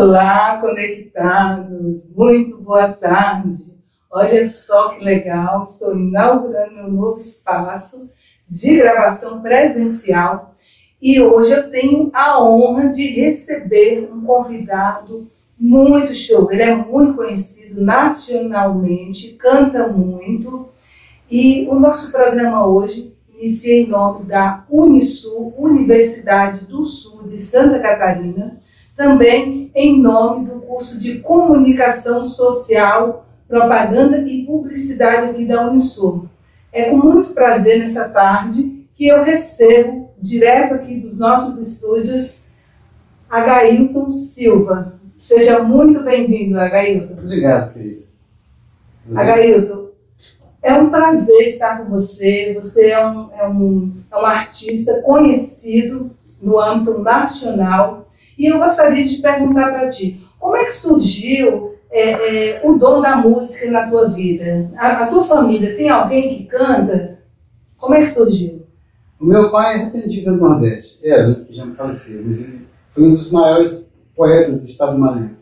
Olá, conectados! Muito boa tarde! Olha só que legal, estou inaugurando meu novo espaço de gravação presencial e hoje eu tenho a honra de receber um convidado muito show. Ele é muito conhecido nacionalmente, canta muito e o nosso programa hoje inicia em nome da Unisul, Universidade do Sul de Santa Catarina também em nome do curso de Comunicação Social, Propaganda e Publicidade aqui da Unisul. É com muito prazer nessa tarde que eu recebo, direto aqui dos nossos estúdios, Agailton Silva. Seja muito bem-vindo, Agailton. Obrigado, querido. Agailton, é um prazer estar com você. Você é um, é um, é um artista conhecido no âmbito nacional e eu gostaria de perguntar para ti, como é que surgiu é, é, o dom da música na tua vida? A, a, tua família tem alguém que canta? Como é que surgiu? O meu pai é repentista do Nordeste, era, que já me faleceu, mas ele foi um dos maiores poetas do estado do Maranhão.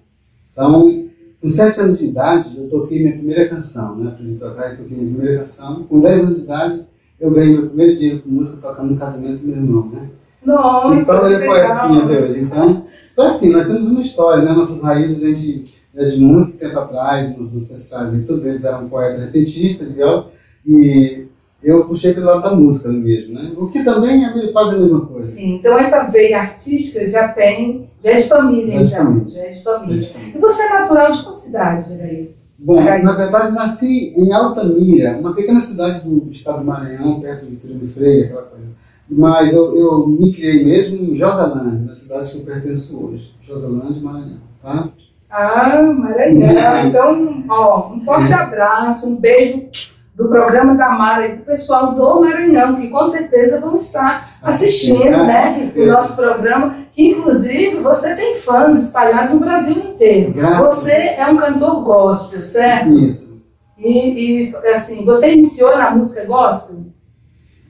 Então, com sete anos de idade, eu toquei minha primeira canção, né? Aprendi a tocar e toquei minha primeira canção. Com dez anos de idade, eu ganhei meu primeiro dinheiro com música tocando no casamento do meu irmão, né? Nossa, então, ele é poeta até hoje. Então, então, assim, nós temos uma história, né? Nossas raízes vêm de, né, de muito tempo atrás, nos ancestrais, e todos eles eram poetas repentistas viola, e eu puxei pelo lado da música mesmo, né? O que também é quase a mesma coisa. Sim, então essa veia artística já tem, já é de família, já é de então. Família. Já é de família. É de família. E você é natural de qual cidade, Jaraí? Bom, na verdade nasci em Altamira, uma pequena cidade do estado do Maranhão, perto de de Freire, aquela coisa mas eu, eu me criei mesmo em Josalândia, na cidade que eu pertenço hoje. Josalândia, Maranhão, tá? Ah, Maranhão. Então, ó, um forte abraço, um beijo do programa da Mara e do pessoal do Maranhão, que com certeza vão estar assistindo né, o nosso programa, que inclusive você tem fãs espalhados no Brasil inteiro. Graças você é um cantor gospel, certo? Isso. E, e assim, você iniciou na música gospel?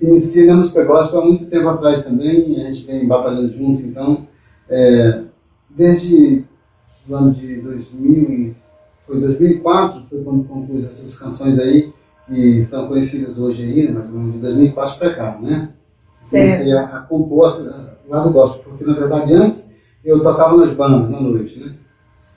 Música gospel há muito tempo atrás também, a gente vem batalhando junto, então, é, desde o ano de 2000, foi 2004, foi quando compus essas canções aí, que são conhecidas hoje aí, né, de 2004 para cá, né? Comecei a, a compor lá do gospel, porque na verdade antes eu tocava nas bandas, na noite, né?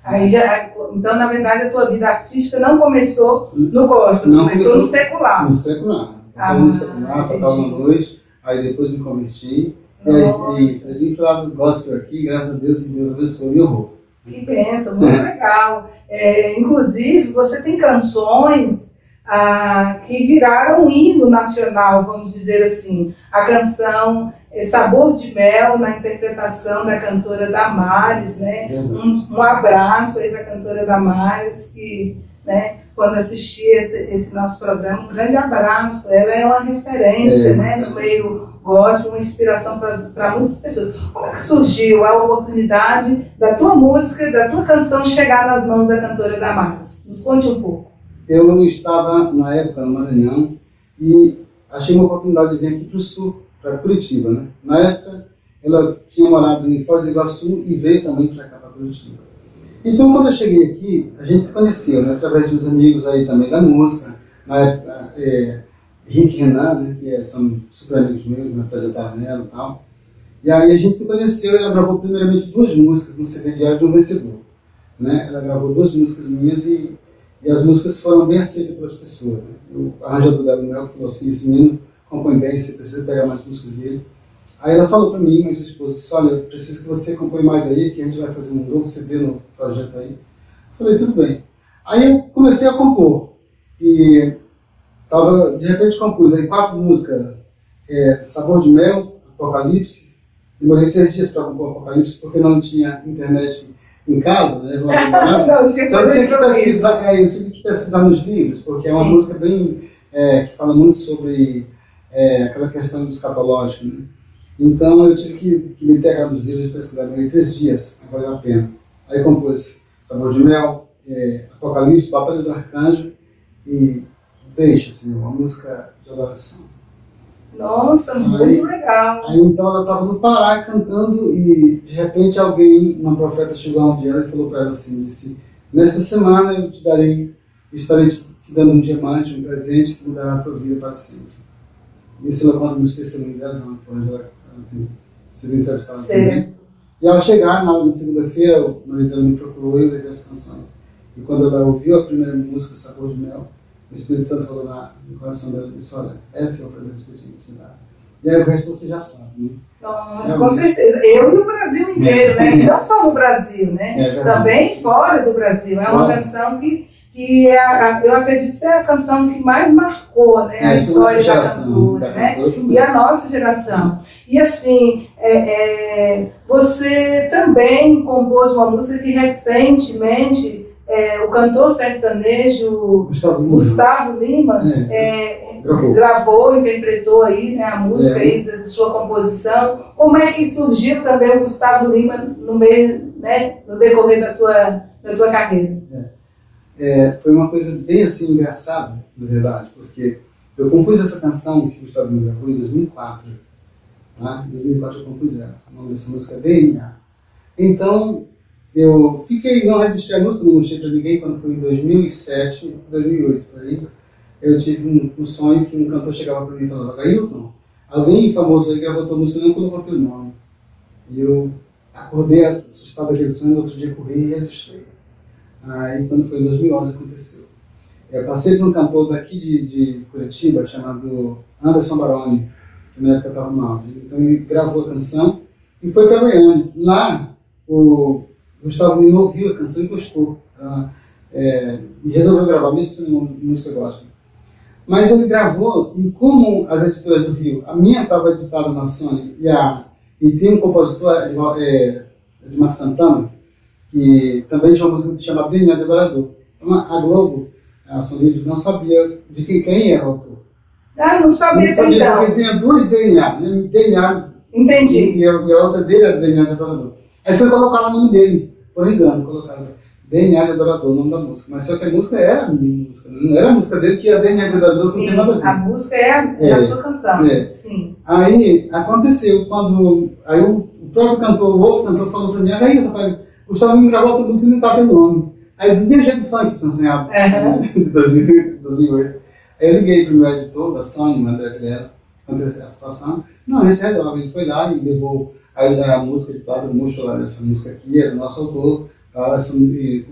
Aí já, então, na verdade, a tua vida artística não começou no gospel, não começou, começou no secular. No secular. Ah, no secular, tocava uma noite, aí depois me converti. E aí, a gente falava do gospel aqui, graças a Deus, e Deus abençoou meu horror. Que benção, muito é. legal. É, inclusive, você tem canções ah, que viraram um hino nacional, vamos dizer assim. A canção é, Sabor de Mel, na interpretação da cantora Damares, né? Um, um abraço aí para a cantora Damares, que né, quando assisti esse, esse, nosso programa, um grande abraço. Ela é uma referência é, né, no meio gospel, uma inspiração para muitas pessoas. Como é que surgiu a oportunidade da tua música, da tua canção chegar nas mãos da cantora Damares? Nos conte um pouco. Eu estava, na época, no Maranhão e achei uma oportunidade de vir aqui para o sul, para Curitiba. Né? Na época, ela tinha morado em Foz do Iguaçu e veio também para cá, para Curitiba. Então, quando eu cheguei aqui, a gente se conheceu, né, através de uns amigos aí também da música, na época, é, Rick Renan, né, que é, são super amigos meus, me apresentaram ela e tal. E aí a gente se conheceu e ela gravou primeiramente duas músicas no CD Diário do Vencedor. Né? Ela gravou duas músicas minhas e, e as músicas foram bem aceitas pelas pessoas. Né? O arranjador dela, o Mel, falou assim, esse menino compõe bem, você precisa pegar mais músicas dele. Aí ela falou para mim, mas o esposo disse, olha, eu preciso que você acompanhe mais aí, que a gente vai fazer um novo CD no projeto aí. Eu falei, tudo bem. Aí eu comecei a compor. E tava, de repente compus aí quatro músicas, é, Sabor de Mel, Apocalipse. Demorei três dias para compor Apocalipse, porque não tinha internet em casa, né? não, então eu tinha que pesquisar, é, eu tive que pesquisar nos livros, porque é uma Sim. música bem é, que fala muito sobre é, aquela questão do escatológico, né? Então eu tive que, que me integrar nos livros e pesquisar. Demorei três dias, mas valeu a pena. Aí compus Sabor de Mel, é, Apocalipse, Batalha do Arcanjo e Deixa, Senhor, uma música de adoração. Nossa, muito Aí- legal. Aí então ela estava no Pará cantando e de repente alguém, uma profeta chegou onde ela e falou para ela assim, disse, nesta semana eu te darei, estarei te, te dando um diamante, um presente que mudará a tua vida para sempre. Isso ela conta nos testemunhos dela, ela, sido também. E ao chegar na, na segunda-feira, o dela me procurou e eu levei as canções. E quando ela ouviu a primeira música, Sabor de Mel, o Espírito Santo falou na, no coração dela e disse, olha, esse é o presente que eu tinha que te dar. E aí o resto você já sabe, né? Nossa, É com certeza. Eu e o Brasil inteiro, né? E não só no Brasil, né? É. Também fora do Brasil. É uma canção que, que é a- eu acredito ser a canção que mais marcou né, é a história da cantora, da né? cantora. E a nossa geração. E assim, é, é, você também compôs uma música que recentemente é, o cantor sertanejo Gustavo Lima. Gustavo Lima É, é, gravou. gravou, interpretou aí né, a música É. aí da sua composição. Como é que surgiu também o Gustavo Lima no meio, né, no decorrer da tua, da tua carreira? É, foi uma coisa bem assim engraçada, na verdade, porque eu compus essa canção que o Gustavo Lima gravou em 2004. Tá? Em 2004 eu compus ela. O nome dessa música é DNA. Então, eu fiquei, não resisti à música, não mostrei para ninguém quando foi em 2007, 2008, por aí. Eu tive um, um sonho que um cantor chegava para mim e falava, Gailton, alguém famoso aí gravou tua música e não colocou teu nome. E eu acordei assustado daquele sonho, no outro dia corri e registrei. Aí, quando foi em 2011, aconteceu. Eu passei por um cantor daqui de, de Curitiba, chamado Anderson Baroni, que na época estava auge. Então, ele gravou a canção e foi para Goiânia. Lá, o Gustavo Lima ouviu a canção e gostou. Era, é, e resolveu gravar, mesmo sendo música gospel. Mas ele gravou, e como as editoras do Rio, a minha estava editada na Sony, e, a, e tem um compositor, é, Edmar Santana, que também tinha uma música chamada DNA de Adorador. Então, a Globo, a Sony, não sabia de quem, quem era o autor. Ah, não sabia Não sabia então. porque tinha dois DNA, né? DNA Entendi. e a, a outra dele era DNA de Adorador. Aí foi colocar o nome dele, por engano, colocaram DNA de Adorador, o nome da música. Mas só que a música era a minha música, né? não era a música dele, que a DNA de Adorador não Sim, tem nada a ver. a música é a, é É. a sua canção. É. Sim. Aí aconteceu, quando aí o, o próprio cantor, o outro cantor falou pra mim, aí rapaz, o Gustavo Lima gravou outra música e não tá pelo nome. Aí do mesmo jeito do sonho que tinha sonhado, Aham. de 2000, 2008. Aí eu liguei pro meu editor da Sony, o André Vilera, a situação. Não, a gente resolve. Ele foi lá e levou a, a música editada, mostrou lá essa música aqui, era o nosso autor, tá, essa,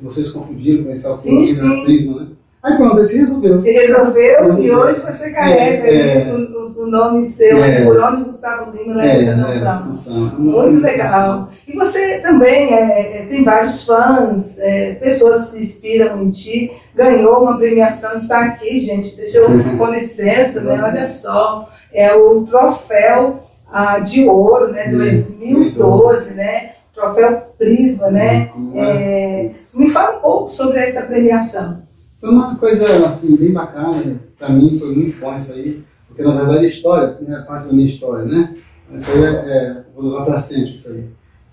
vocês confundiram com esse autor Sim, aqui sim. na Prisma, né? Aí pronto, assim resolveu. Se resolveu e hoje você carrega É, aí o, o- nome seu, É. por onde Gustavo Lima É, essa né, canção. Muito legal. E você também é, é, tem vários fãs, é, pessoas que se inspiram em ti. Ganhou uma premiação, está aqui, gente. Deixa eu, com licença, né? Olha só. É o troféu ah, de ouro, né? Isso, 2012, né? Troféu Prisma, né? Uhum. É, me fala um pouco sobre essa premiação. Foi uma coisa assim, bem bacana, para mim foi muito bom isso aí, porque na verdade a história é parte da minha história, né? Isso aí é, é vou levar para sempre isso aí.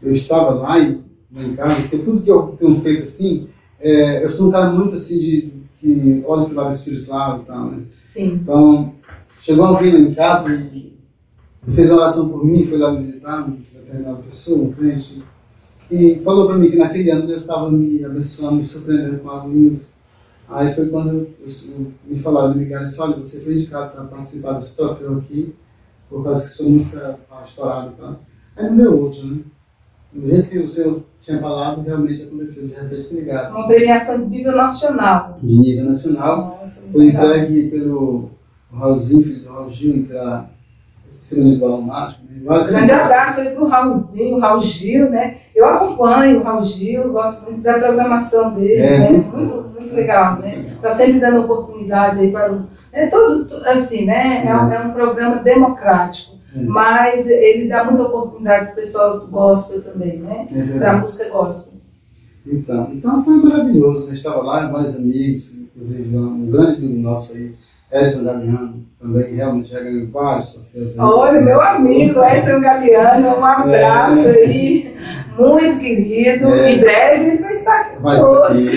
Eu estava lá, e, lá em casa, porque tudo que eu tenho feito assim, é, eu sou um cara muito assim de que olha para o lado espiritual e tal, né? Sim. Então, chegou alguém lá em casa e fez uma oração por mim, foi lá me visitar, uma determinada pessoa, um crente, e falou para mim que naquele ano Deus estava me abençoando, me surpreendendo com algo lindo. Aí foi quando eu- eu- me falaram, me ligaram e olha, você foi indicado para participar desse troféu aqui, por causa que sua música estava estourada e tal. Aí não deu outro, né? Do jeito que o senhor tinha falado, realmente aconteceu, de repente me ligaram. Uma premiação de nível nacional. De nível nacional, Nossa, foi legal. entregue pelo Raulzinho, filho do Raul Gil, e pela Mágico. Né? Grande abraço aí pro Raulzinho, Raul Gil, né? Eu acompanho o Raul Gil, gosto muito da programação dele, É, né? muito Muito, muito legal, né? Está sempre dando oportunidade aí para o. É todo, to- assim, né? É, um, é um programa democrático, É. mas ele dá muita oportunidade para o pessoal do gospel também, né? É Para a música gospel. Então, então foi maravilhoso. Eu estava lá, vários amigos, inclusive um grande amigo nosso aí, Edson Galeano, também realmente já ganhou vários troféus. Olha, meu amigo, Edson Galeano, um abraço aí, muito querido. É. Em breve ele vai estar aqui Vai conosco.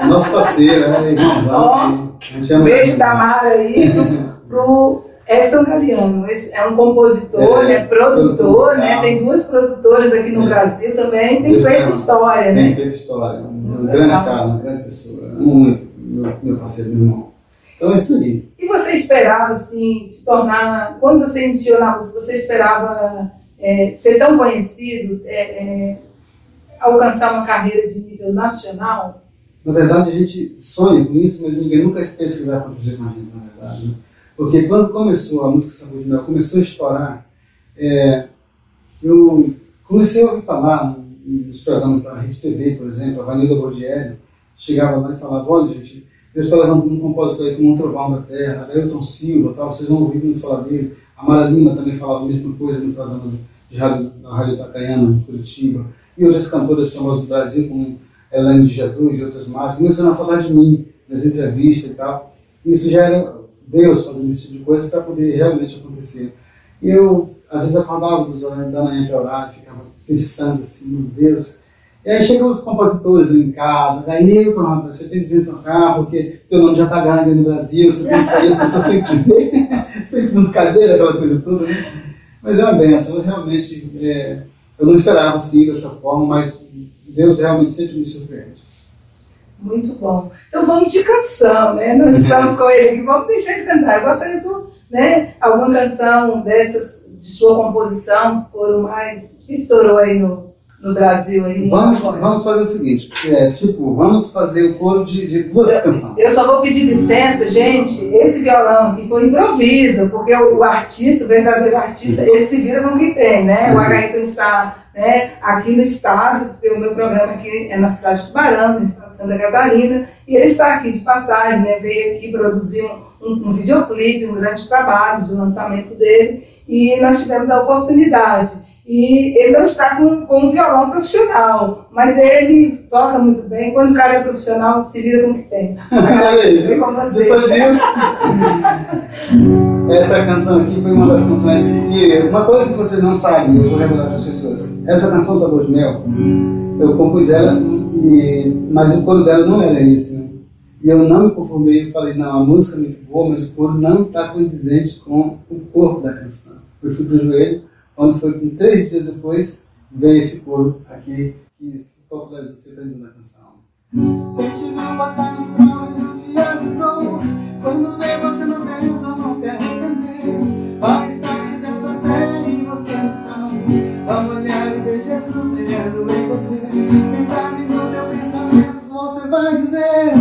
É nosso parceiro, é. Ó, ama Um beijo da Mara aí pro, pro Edson Galiano, é um compositor, é, é produtor, né? tem duas produtoras aqui no é. Brasil também, tem feito história, tem né? Tem feito história, um grande cara, uma grande pessoa, muito, meu, meu parceiro, meu irmão. Então é isso aí. E você esperava, assim, se tornar, quando você iniciou na música, você esperava é, ser tão conhecido, é, é, alcançar uma carreira de nível nacional? Na verdade, a gente sonha com isso, mas ninguém nunca pensa que vai acontecer com a gente, na verdade. Né? Porque quando começou a música Sabor de Mel, começou a estourar, é, eu comecei a ouvir falar nos programas da Rede TV, por exemplo, a Vanilla Bordieri chegava lá e falava, olha gente, Deus está levantando um compositor aí como um trovão da terra, Ailton Silva, tal, vocês vão ouvir muito falar dele. A Mara Lima também falava a mesma coisa no programa de rádio, da Rádio Itacaiana, em Curitiba. E outras cantoras famosas do Brasil, como Helene de Jesus e outras mais, começaram a falar de mim nas entrevistas e tal. E isso já era Deus fazendo esse tipo de coisa para poder realmente acontecer. E eu, às vezes, acordava dos horários da manhã orar, ficava pensando assim, meu Deus. E aí chegam os compositores lá em casa, Gailton, rapaz, você tem que desentocar, porque teu nome já está grande no Brasil, você tem que sair, as pessoas têm que te ver. Sempre mundo caseiro, aquela coisa toda, né? Mas é uma benção, eu realmente, é, eu não esperava assim, dessa forma, mas Deus realmente sempre me surpreende. Muito bom. Então vamos de canção, né? Nós estamos com ele aqui, vamos deixar ele cantar. Eu gostaria de né, alguma canção dessas, de sua composição, foram mais, que estourou aí no, no Brasil. Aí vamos, vamos fazer o seguinte, é, tipo, vamos fazer o coro de, de duas eu, canções. Eu só vou pedir licença, gente, esse violão aqui foi improviso, porque o, o artista, o verdadeiro artista, ele se vira com o que tem, né? O Agaíto está né, aqui no estado, porque o meu programa aqui é na cidade de Tubarão, no estado de Santa Catarina, e ele está aqui de passagem, né, veio aqui produzir um, um, um videoclipe, um grande trabalho de lançamento dele, e nós tivemos a oportunidade e ele não está com, com um violão profissional, mas ele toca muito bem. Quando o cara é profissional, se vira com o que tem. Vem com você. Depois disso, essa canção aqui foi uma das canções que. Uma coisa que vocês não sabem, eu vou revelar para as pessoas. Essa canção Sabor de Mel, eu compus ela, e, mas o coro dela não era esse, né? E eu não me conformei e falei, não, a música é muito boa, mas o coro não está condizente com o corpo da canção. Eu fui para o joelho quando foi com três dias depois, veio esse coro aqui que se popularizou, você está na canção. Tente não passar no pão, ele te ajudou. Quando vê você não pensa, não se arrepender. Vai estar entre a terra e você não. Vamos olhar e ver Jesus brilhando em você. Quem sabe no teu pensamento você vai dizer: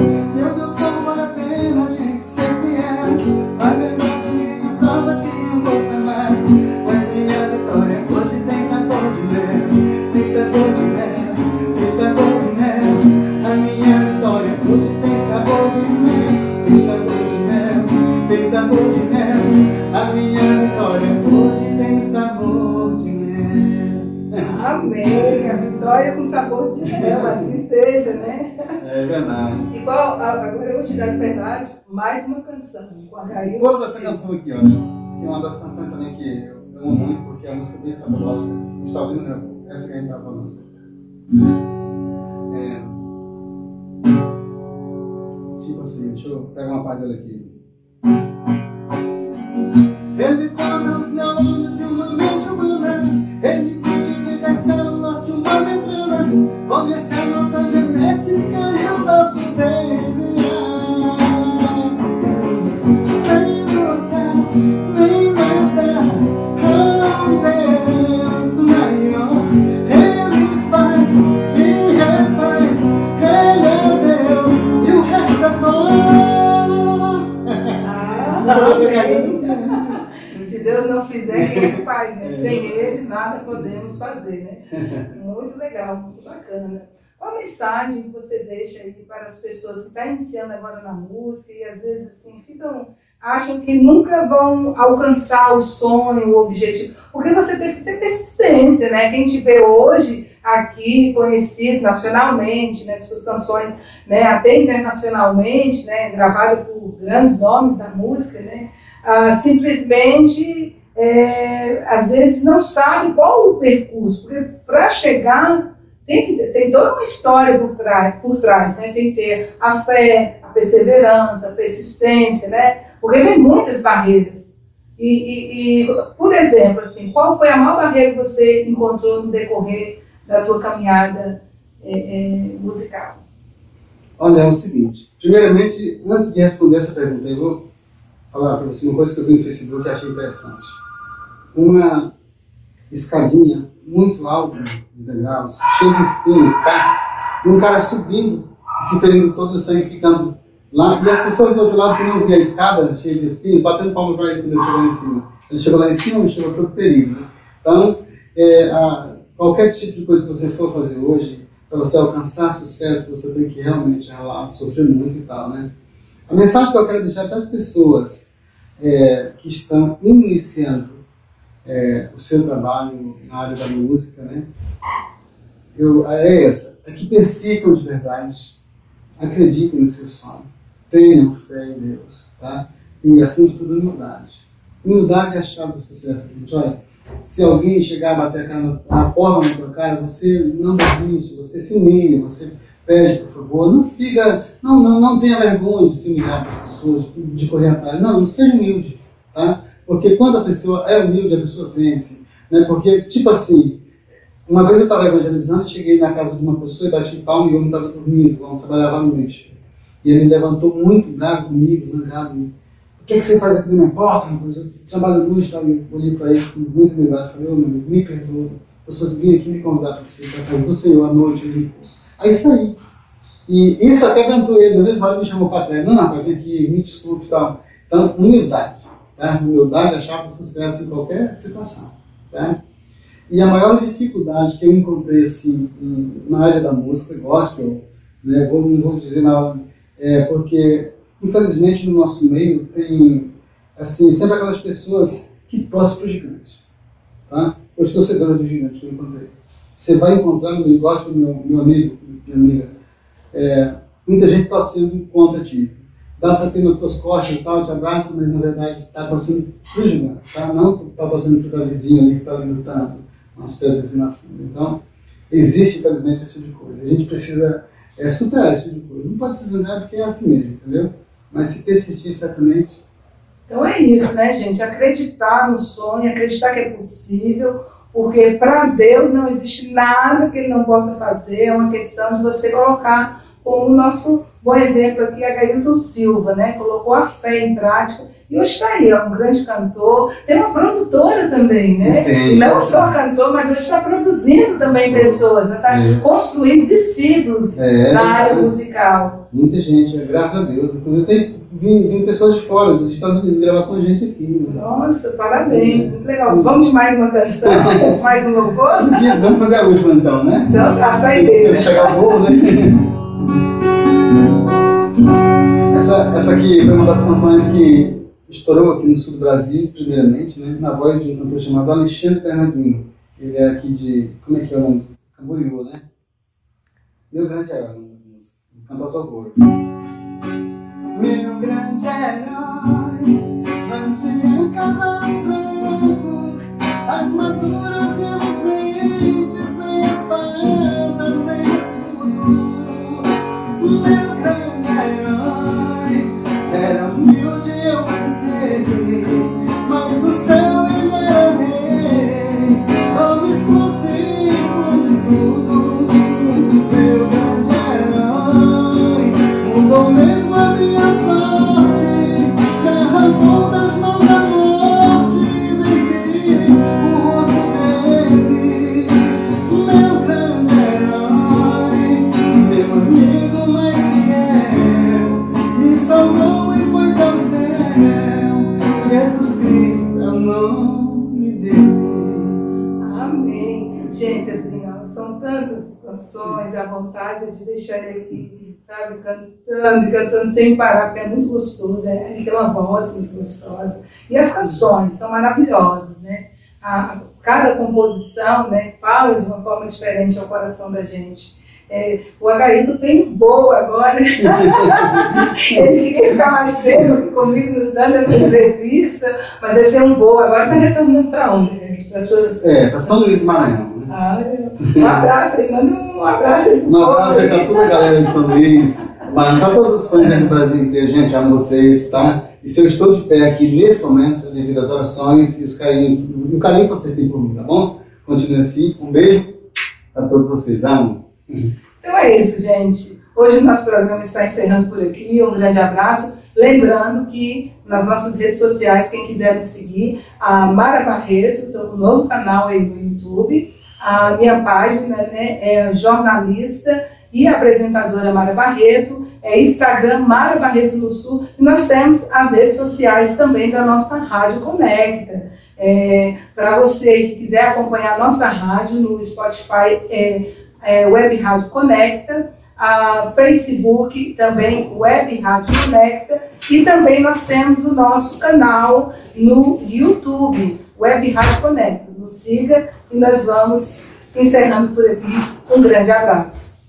Com sabor de mel, assim seja, né? É verdade. Igual, agora eu vou te dar de verdade mais uma canção com a Gaia. Qual dessa canção aqui, olha? É uma das canções também que eu amo muito, porque é a música bem escatológica. Gustavo Lima, né? Essa que a gente tá falando. É. Tipo assim, deixa eu pegar uma parte dela aqui. Ele quando os neurônios de uma conhece a nossa Muito legal, muito bacana. Qual a mensagem que você deixa aí para as pessoas que estão iniciando agora na música e às vezes assim, ficam, acham que nunca vão alcançar o sonho, o objetivo? Porque você tem que ter persistência, né? Quem te vê hoje aqui, conhecido nacionalmente, né, com suas canções, né, até internacionalmente, né, gravado por grandes nomes da música, né, ah, simplesmente, é, às vezes, não sabe qual o percurso, porque para chegar tem, que, tem toda uma história por trás, por trás né? tem que ter a fé, a perseverança, a persistência, né? porque vem muitas barreiras. E, e, e, por exemplo, assim, qual foi a maior barreira que você encontrou no decorrer da tua caminhada é, é, musical? Olha, é o seguinte. Primeiramente, antes de responder essa pergunta, eu vou falar para você uma coisa que eu vi no Facebook que achei interessante. Uma escadinha muito alta de degraus, cheia de espinhos, cacos, e um cara subindo e se ferindo todo o sangue ficando lá. E as pessoas do outro lado que não via a escada cheia de espinhos, batendo palma para ele quando ele chegou lá em cima. Ele chegou lá em cima e chegou todo ferido. Né? Então, é, a, qualquer tipo de coisa que você for fazer hoje, para você alcançar sucesso, você tem que realmente ralar, sofrer muito e tal, né? A mensagem que eu quero deixar para as pessoas é, que estão iniciando é, o seu trabalho na área da música, né? Eu, é essa, é que persistam de verdade, acreditem no seu sonho, tenham fé em Deus, tá? E, acima de tudo, humildade. Humildade é a chave do sucesso, gente. Olha, se alguém chegar a bater a, cara, a porta na tua cara, você não desiste, você se humilha, você pede, por favor. Não fica, não, não, não tenha vergonha de se humilhar para as pessoas, de, correr atrás. Não, seja humilde, tá? Porque quando a pessoa é humilde, a pessoa vence. Né? Porque, tipo assim, uma vez eu estava evangelizando, cheguei na casa de uma pessoa e bati palma e o homem estava dormindo, o homem trabalhava à noite. E ele levantou muito bravo comigo, zangado. O que, é que você faz aqui na minha porta, rapaz? Eu trabalho à noite, tá? eu olhei para ele com muito humildade e falei, oh, meu amigo, me perdoa. Eu só vim aqui me convidar para você, para casa do Senhor à noite. Ele, Aí saí. E isso até cantou ele, na mesma hora me chamou para trás. Não, rapaz, vem aqui, me desculpe e tal. Então, humildade. Tá? Humildade é a chave do sucesso em qualquer situação. Tá? E a maior dificuldade que eu encontrei assim, na área da música gospel, né, vou, não vou dizer nada, é porque, infelizmente, no nosso meio tem assim, sempre aquelas pessoas que torcem o gigante. Tá? Os torcedores do gigante que eu encontrei. Você vai encontrar no meio gospel, meu, meu amigo, minha amiga, é, muita gente torcendo contra ti dá tapinha nas tuas costas e tal, te abraça, mas na verdade está torcendo para o tá? Não está torcendo para o vizinho ali que está lutando, umas pedras assim na frente. Então, existe, infelizmente, esse tipo de coisa. A gente precisa é, superar esse tipo de coisa. Não pode se zangar porque é assim mesmo, entendeu? Mas se persistir, certamente. Então é isso, né, gente? Acreditar no sonho, acreditar que é possível, porque para Deus não existe nada que Ele não possa fazer, é uma questão de você colocar como o nosso bom exemplo aqui é Gailton Silva, né? Colocou a fé em prática e hoje está aí, é um grande cantor. Tem uma produtora também, né? Entendi. Não só cantor, mas hoje está produzindo também pessoas, está né? Tá é. construindo discípulos é, na área musical. Muita gente, graças a Deus. Inclusive tem vindo pessoas de fora, dos Estados Unidos, gravar com a gente aqui. Né? Nossa, parabéns, muito legal. Vamos de mais uma canção, mais um novo? Vamos fazer a última então, né? Então, tá, saideira. Pegar o voo, né? Essa, essa aqui foi uma das canções que estourou aqui no sul do Brasil, primeiramente, né, na voz de um cantor chamado Alexandre Bernardinho. Ele é aqui de. Como é que é o nome? Camboriú, né? Meu grande herói, o nome da grande a vontade de deixar ele aqui, sabe, cantando e cantando sem parar, porque é muito gostoso, né? ele tem uma voz muito gostosa. E as canções são maravilhosas, né? A, cada composição né, fala de uma forma diferente ao coração da gente. É, o Agaíto tem voo agora. ele queria ficar mais tempo aqui comigo nos dando essa entrevista, mas ele tem um voo agora, está retornando para onde? Para suas... É, para São Luís do Maranhão. Ah, um abraço aí, manda um abraço aí. Um abraço aí para toda a galera de São Luís. Para todos os fãs do Brasil inteiro, gente, amo vocês, tá? E se eu estou de pé aqui nesse momento, é devido às orações e os carinho, o carinho que vocês têm por mim, tá bom? Continue assim. Um beijo a todos vocês. Amo. Então é isso, gente. Hoje o nosso programa está encerrando por aqui. Um grande abraço. Lembrando que nas nossas redes sociais, quem quiser nos seguir, a Mara Barreto, estou com um novo canal aí no YouTube. A minha página né, é jornalista e apresentadora Mara Barreto, é Instagram Mara Barreto no Sul, e nós temos as redes sociais também da nossa Rádio Conecta. É, Para você que quiser acompanhar a nossa rádio no Spotify, é, é Web Rádio Conecta, a Facebook também Web Rádio Conecta e também nós temos o nosso canal no YouTube, Web Rádio Conecta. Nos siga e nós vamos encerrando por aqui. Um grande abraço.